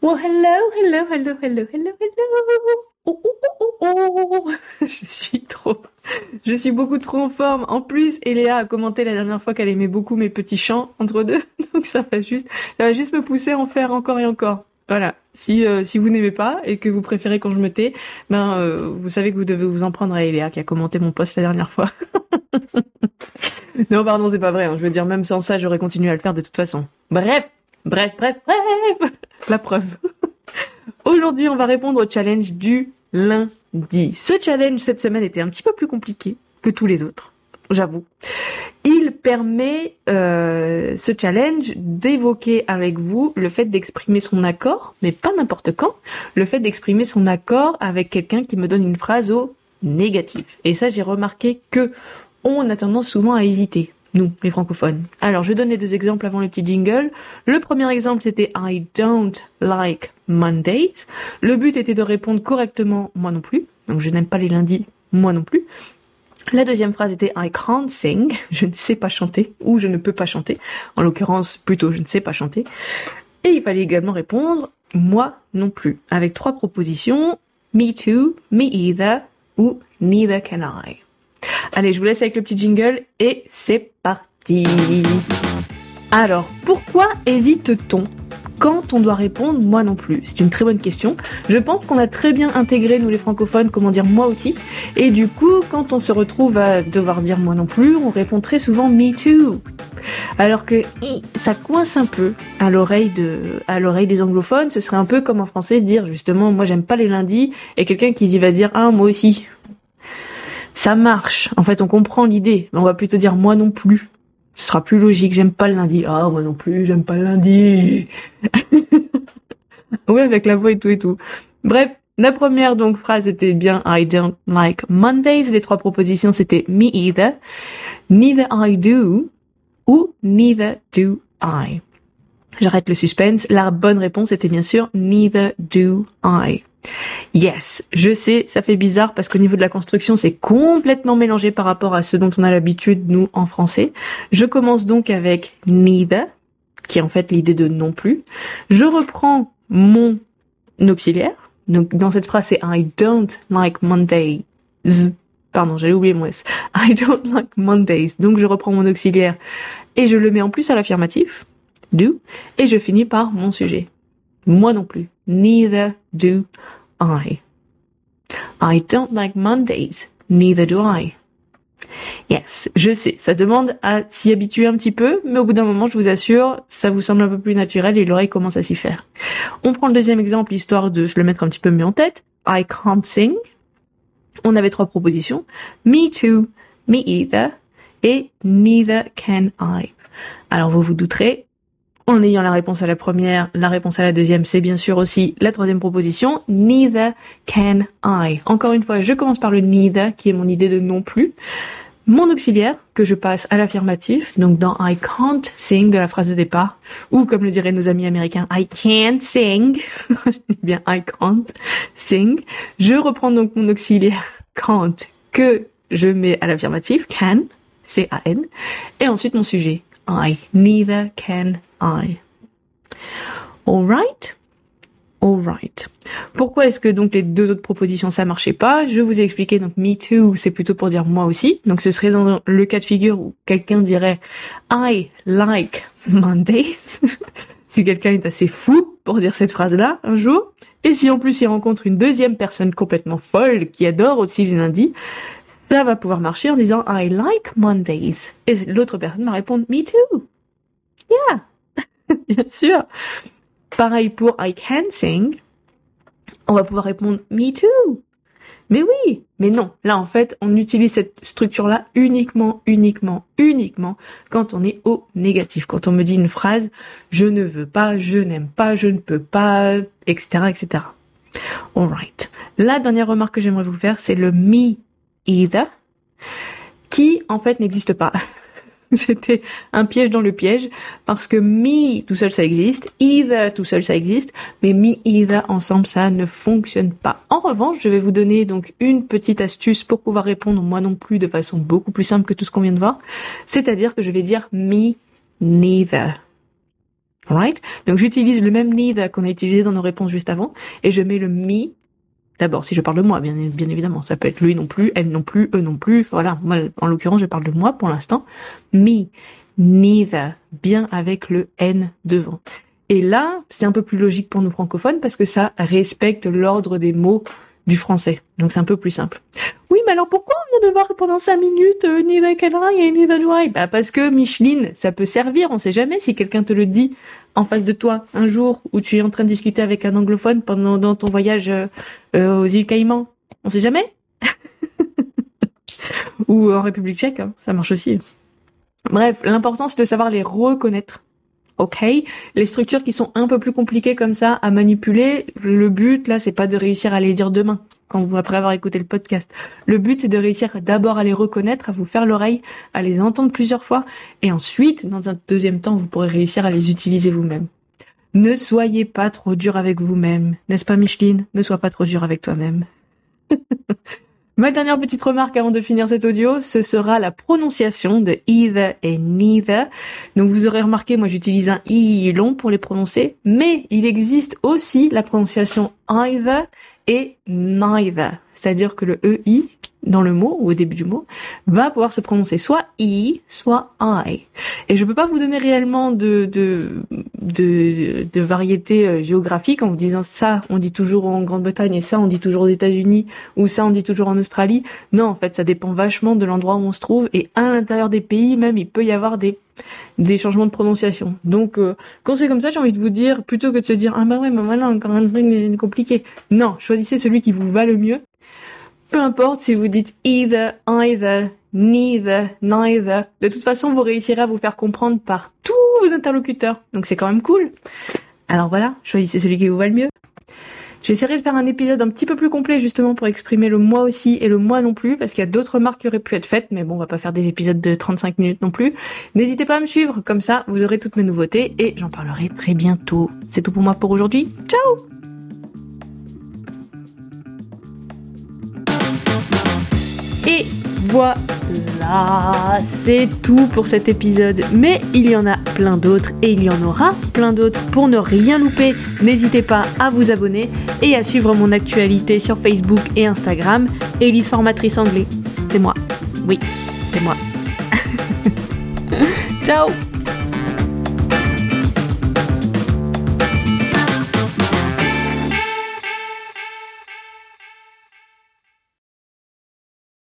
Well, hello, hello, hello, hello, hello, hello. Oh, oh, oh, oh, oh. Je suis trop, je suis beaucoup trop en forme. En plus, Eléa a commenté la dernière fois qu'elle aimait beaucoup mes petits chants entre deux. Donc ça va juste, ça va juste me pousser à en faire encore et encore. Voilà. Si euh, si vous n'aimez pas et que vous préférez quand je me tais, ben euh, vous savez que vous devez vous en prendre à Eléa qui a commenté mon post la dernière fois. non, pardon, c'est pas vrai. Hein. Je veux dire, même sans ça, j'aurais continué à le faire de toute façon. Bref, bref, bref, bref. La preuve. Aujourd'hui, on va répondre au challenge du lundi. Ce challenge cette semaine était un petit peu plus compliqué que tous les autres, j'avoue. Il permet, euh, ce challenge, d'évoquer avec vous le fait d'exprimer son accord, mais pas n'importe quand, le fait d'exprimer son accord avec quelqu'un qui me donne une phrase au négatif. Et ça, j'ai remarqué que on a tendance souvent à hésiter nous, les francophones. Alors, je donne les deux exemples avant le petit jingle. Le premier exemple, c'était I don't like Mondays. Le but était de répondre correctement, moi non plus. Donc, je n'aime pas les lundis, moi non plus. La deuxième phrase était I can't sing, je ne sais pas chanter, ou je ne peux pas chanter. En l'occurrence, plutôt, je ne sais pas chanter. Et il fallait également répondre moi non plus, avec trois propositions, me too, me either, ou neither can I. Allez, je vous laisse avec le petit jingle et c'est parti. Alors, pourquoi hésite-t-on quand on doit répondre moi non plus? C'est une très bonne question. Je pense qu'on a très bien intégré, nous les francophones, comment dire moi aussi. Et du coup, quand on se retrouve à devoir dire moi non plus, on répond très souvent me too. Alors que ça coince un peu à l'oreille des anglophones. Ce serait un peu comme en français dire justement moi j'aime pas les lundis et quelqu'un qui va dire ah moi aussi ça marche. En fait, on comprend l'idée, mais on va plutôt dire moi non plus. Ce sera plus logique. J'aime pas le lundi. Ah, moi non plus, j'aime pas le lundi. oui, avec la voix et tout et tout. Bref, la première donc phrase était bien I don't like Mondays. Les trois propositions c'était me either, neither I do ou neither do I. J'arrête le suspense. La bonne réponse était bien sûr neither do I. Yes, je sais, ça fait bizarre parce qu'au niveau de la construction, c'est complètement mélangé par rapport à ce dont on a l'habitude, nous, en français. Je commence donc avec neither, qui est en fait l'idée de non plus. Je reprends mon auxiliaire. Donc, dans cette phrase, c'est I don't like Mondays. Pardon, j'allais oublier mon S. I don't like Mondays. Donc, je reprends mon auxiliaire et je le mets en plus à l'affirmatif. Do. Et je finis par mon sujet. Moi non plus. Neither do I. I don't like Mondays. Neither do I. Yes, je sais, ça demande à s'y habituer un petit peu, mais au bout d'un moment, je vous assure, ça vous semble un peu plus naturel et l'oreille commence à s'y faire. On prend le deuxième exemple, histoire de se le mettre un petit peu mieux en tête. I can't sing. On avait trois propositions. Me too, me either et neither can I. Alors vous vous douterez, en ayant la réponse à la première, la réponse à la deuxième, c'est bien sûr aussi la troisième proposition, neither can I. Encore une fois, je commence par le neither, qui est mon idée de non plus. Mon auxiliaire, que je passe à l'affirmatif, donc dans I can't sing de la phrase de départ, ou comme le diraient nos amis américains, I can't sing, bien I can't sing. Je reprends donc mon auxiliaire can't, que je mets à l'affirmatif, can, C-A-N, et ensuite mon sujet, I, neither can I. Alright? Alright. Pourquoi est-ce que donc les deux autres propositions ça marchait pas? Je vous ai expliqué donc me too c'est plutôt pour dire moi aussi. Donc ce serait dans le cas de figure où quelqu'un dirait I like Mondays. si quelqu'un est assez fou pour dire cette phrase-là un jour. Et si en plus il rencontre une deuxième personne complètement folle qui adore aussi les lundis, ça va pouvoir marcher en disant I like Mondays. Et l'autre personne va répondre Me too. Yeah. Bien sûr. Pareil pour I can sing. On va pouvoir répondre Me too. Mais oui, mais non. Là, en fait, on utilise cette structure-là uniquement, uniquement, uniquement quand on est au négatif. Quand on me dit une phrase, je ne veux pas, je n'aime pas, je ne peux pas, etc., etc. Alright. La dernière remarque que j'aimerais vous faire, c'est le me either, qui en fait n'existe pas. C'était un piège dans le piège parce que me tout seul ça existe, either tout seul ça existe, mais me either ensemble ça ne fonctionne pas. En revanche, je vais vous donner donc une petite astuce pour pouvoir répondre moi non plus de façon beaucoup plus simple que tout ce qu'on vient de voir, c'est-à-dire que je vais dire me neither. Alright? Donc j'utilise le même need qu'on a utilisé dans nos réponses juste avant et je mets le me D'abord, si je parle de moi, bien, évidemment, ça peut être lui non plus, elle non plus, eux non plus. Voilà, moi, en l'occurrence, je parle de moi pour l'instant. Me, neither, bien avec le N devant. Et là, c'est un peu plus logique pour nous francophones parce que ça respecte l'ordre des mots du français. Donc c'est un peu plus simple. Oui, mais alors pourquoi on vient devoir pendant cinq minutes euh, neither can I et neither do I Bah parce que Micheline, ça peut servir. On sait jamais si quelqu'un te le dit en face de toi un jour où tu es en train de discuter avec un anglophone pendant ton voyage euh, euh, aux îles Caïmans. On sait jamais. Ou en République tchèque, hein, ça marche aussi. Bref, l'important c'est de savoir les reconnaître ok. Les structures qui sont un peu plus compliquées comme ça à manipuler, le but là, c'est pas de réussir à les dire demain, après avoir écouté le podcast. Le but c'est de réussir d'abord à les reconnaître, à vous faire l'oreille, à les entendre plusieurs fois, et ensuite, dans un deuxième temps, vous pourrez réussir à les utiliser vous-même. Ne soyez pas trop dur avec vous-même, n'est-ce pas Micheline? Ne sois pas trop dur avec toi-même. Ma dernière petite remarque avant de finir cet audio, ce sera la prononciation de either et neither. Donc vous aurez remarqué, moi j'utilise un i long pour les prononcer, mais il existe aussi la prononciation either et neither. C'est-à-dire que le EI dans le mot ou au début du mot va pouvoir se prononcer soit I, soit I. Et je peux pas vous donner réellement de de de, de variété euh, géographique en vous disant ça on dit toujours en Grande-Bretagne et ça on dit toujours aux États-Unis ou ça on dit toujours en Australie. Non, en fait, ça dépend vachement de l'endroit où on se trouve et à l'intérieur des pays même il peut y avoir des des changements de prononciation. Donc euh, quand c'est comme ça, j'ai envie de vous dire plutôt que de se dire ah bah ouais, mais voilà encore un truc compliqué. Non, choisissez celui qui vous va le mieux peu importe si vous dites either, either, neither, neither. De toute façon, vous réussirez à vous faire comprendre par tous vos interlocuteurs. Donc c'est quand même cool. Alors voilà, choisissez celui qui vous va le mieux. J'essaierai de faire un épisode un petit peu plus complet justement pour exprimer le moi aussi et le moi non plus parce qu'il y a d'autres marques qui auraient pu être faites mais bon on va pas faire des épisodes de 35 minutes non plus. N'hésitez pas à me suivre comme ça vous aurez toutes mes nouveautés et j'en parlerai très bientôt. C'est tout pour moi pour aujourd'hui. Ciao Et voilà, c'est tout pour cet épisode. Mais il y en a plein d'autres et il y en aura plein d'autres. Pour ne rien louper, n'hésitez pas à vous abonner et à suivre mon actualité sur Facebook et Instagram. Elise Formatrice Anglais. C'est moi. Oui, c'est moi. Ciao